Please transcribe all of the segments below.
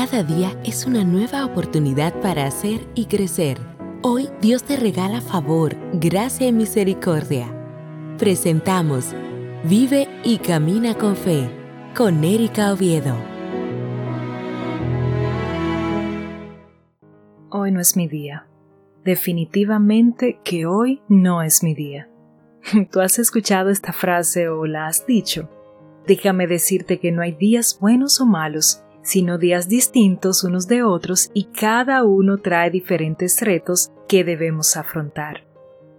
Cada día es una nueva oportunidad para hacer y crecer. Hoy Dios te regala favor, gracia y misericordia. Presentamos Vive y Camina con Fe con Erika Oviedo. Hoy no es mi día. Definitivamente que hoy no es mi día. ¿Tú has escuchado esta frase o la has dicho? Déjame decirte que no hay días buenos o malos, sino días distintos unos de otros y cada uno trae diferentes retos que debemos afrontar.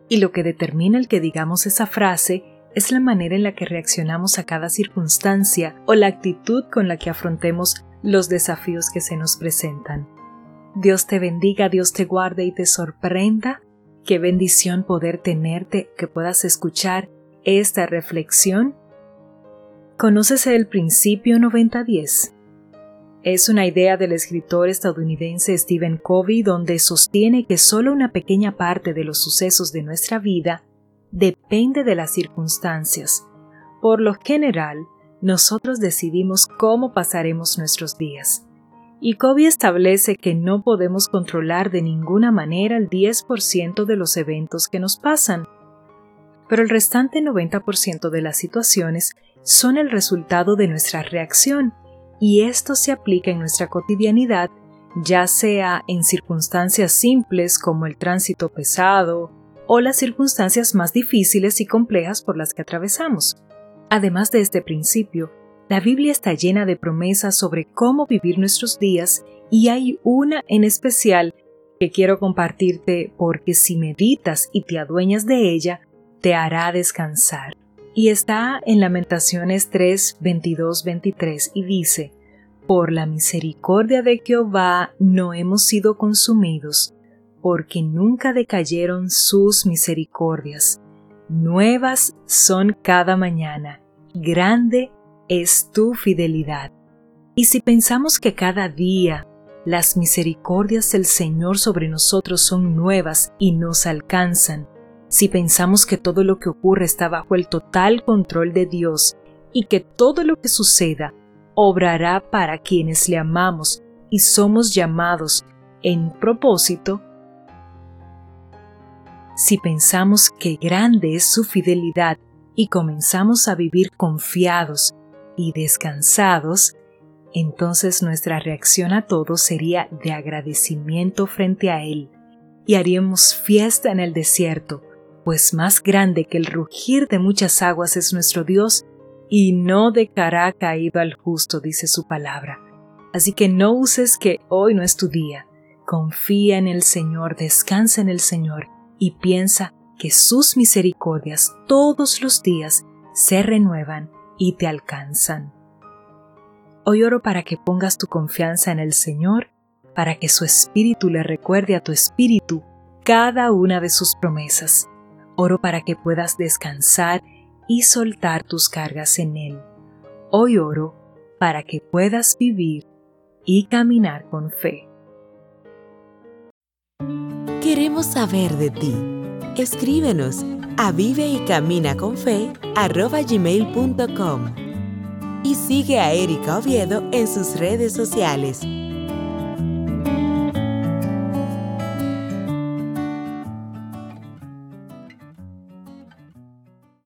Y lo que determina el que digamos esa frase es la manera en la que reaccionamos a cada circunstancia o la actitud con la que afrontemos los desafíos que se nos presentan. Dios te bendiga, Dios te guarde y te sorprenda. Qué bendición poder tenerte, que puedas escuchar esta reflexión. ¿Conoces el principio 90-10? Es una idea del escritor estadounidense Stephen Covey donde sostiene que solo una pequeña parte de los sucesos de nuestra vida depende de las circunstancias. Por lo general, nosotros decidimos cómo pasaremos nuestros días. Y Covey establece que no podemos controlar de ninguna manera el 10% de los eventos que nos pasan, pero el restante 90% de las situaciones son el resultado de nuestra reacción y esto se aplica en nuestra cotidianidad, ya sea en circunstancias simples como el tránsito pesado o las circunstancias más difíciles y complejas por las que atravesamos. Además de este principio, la Biblia está llena de promesas sobre cómo vivir nuestros días y hay una en especial que quiero compartirte porque si meditas y te adueñas de ella, te hará descansar y está en Lamentaciones 3, 22, 23 y dice, Por la misericordia de Jehová no hemos sido consumidos, porque nunca decayeron sus misericordias. Nuevas son cada mañana, grande es tu fidelidad. Y si pensamos que cada día las misericordias del Señor sobre nosotros son nuevas y nos alcanzan, si pensamos que todo lo que ocurre está bajo el total control de Dios y que todo lo que suceda obrará para quienes le amamos y somos llamados en propósito, si pensamos que grande es su fidelidad y comenzamos a vivir confiados y descansados, entonces nuestra reacción a todo sería de agradecimiento frente a Él y haríamos fiesta en el desierto pues más grande que el rugir de muchas aguas es nuestro Dios, y no dejará caído al justo, dice su palabra. Así que no uses que hoy no es tu día. Confía en el Señor, descansa en el Señor y piensa que sus misericordias todos los días se renuevan y te alcanzan. Hoy oro para que pongas tu confianza en el Señor, para que su Espíritu le recuerde a tu Espíritu cada una de sus promesas Oro para que puedas descansar y soltar tus cargas en Él. Hoy oro para que puedas vivir y caminar con fe. Queremos saber de ti. Escríbenos a vive y y sigue a Erika Oviedo en sus redes sociales